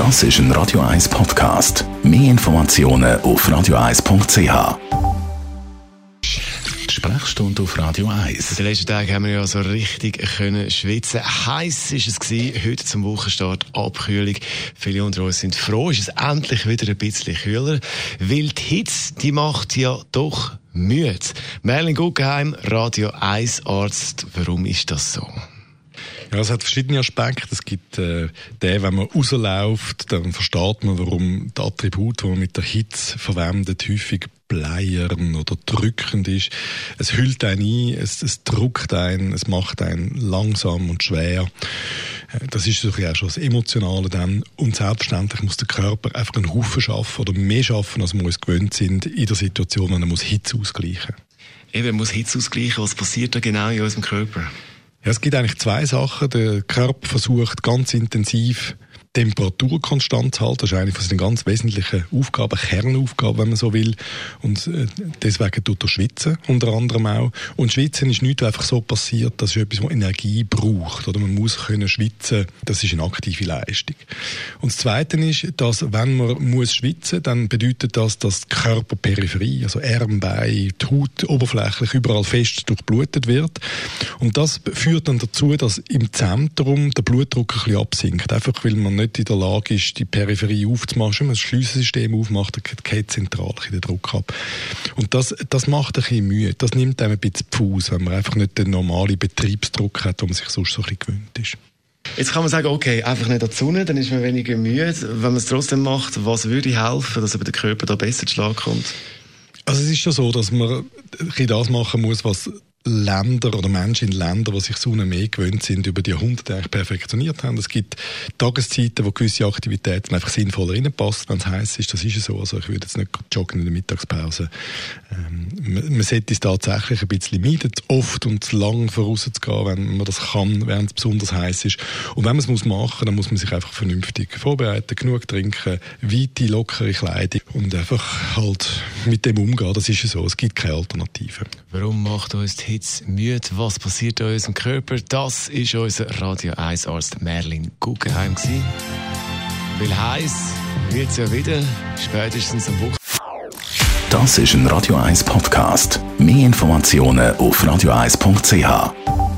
Das ist ein Radio 1 Podcast. Mehr Informationen auf radio1.ch. Sprechstunde auf Radio 1. In den letzten Tagen haben wir ja so richtig können schwitzen. Heiß ist es gewesen, heute zum Wochenstart Abkühlung. Viele unter uns sind froh, ist es endlich wieder ein bisschen kühler, weil die Hitze, die macht ja doch müde. Merlin Guggenheim, Radio 1 Arzt, warum ist das so? Ja, es hat verschiedene Aspekte. Es gibt äh, den, wenn man rausläuft, dann versteht man, warum die Attribute, die man mit der Hitze verwendet, häufig bleiern oder drückend ist. Es hüllt einen ein, es, es druckt einen, es macht einen langsam und schwer. Äh, das ist auch schon das Emotionale dann. Und selbstverständlich muss der Körper einfach einen Haufen schaffen oder mehr schaffen, als wir uns gewöhnt sind in der Situation, wenn er muss Hitze ausgleichen muss. Eben, muss Hitze ausgleichen. Was passiert da genau in unserem Körper? Ja, es gibt eigentlich zwei Sachen. Der Körper versucht ganz intensiv Temperatur konstant halten. Das ist eine von seinen ganz wesentlichen Aufgaben, Kernaufgaben, wenn man so will. Und äh, deswegen tut er schwitzen, unter anderem auch. Und Schwitzen ist nicht einfach so passiert, das ist etwas, was Energie braucht. Oder man muss können schwitzen, das ist eine aktive Leistung. Und das Zweite ist, dass wenn man muss schwitzen, dann bedeutet das, dass die Körperperipherie, also Arm, Bein, Haut oberflächlich überall fest durchblutet wird. Und das führt dann dazu, dass im Zentrum der Blutdruck ein bisschen absinkt. Einfach weil man nicht in der Lage ist, die Peripherie aufzumachen. Wenn man das Schliessensystem aufmacht, dann geht zentral der Druck ab. Und das, das macht ein bisschen Mühe. Das nimmt einem ein bisschen Fuß, wenn man einfach nicht den normalen Betriebsdruck hat, den man sich sonst so ein bisschen gewöhnt ist. Jetzt kann man sagen, okay, einfach nicht an die Sonne, dann ist man weniger müde. Wenn man es trotzdem macht, was würde helfen, dass der Körper da besser zu Schlag kommt? Also es ist schon so, dass man ein das machen muss, was Länder oder Menschen in Ländern, die sich Sonne mehr gewöhnt sind, über die Jahrhunderte perfektioniert haben. Es gibt Tageszeiten, wo gewisse Aktivitäten einfach sinnvoller reinpassen, wenn es heiß ist. Das ist ja so. Also ich würde jetzt nicht joggen in der Mittagspause. Ähm, man, man sollte es tatsächlich ein bisschen meiden, oft und zu lang vorauszugehen, wenn man das kann, während es besonders heiß ist. Und wenn man es muss machen, dann muss man sich einfach vernünftig vorbereiten, genug trinken, weite, lockere Kleidung und einfach halt mit dem umgehen. Das ist so. Es gibt keine. Warum macht uns die Hitze müde? Was passiert in unserem Körper? Das ist unser Radio 1 Arzt Merlin Guggenheim gewesen. Weil heiß wird es ja wieder, spätestens am Wochenende. Das ist ein Radio 1 Podcast. Mehr Informationen auf radio1.ch.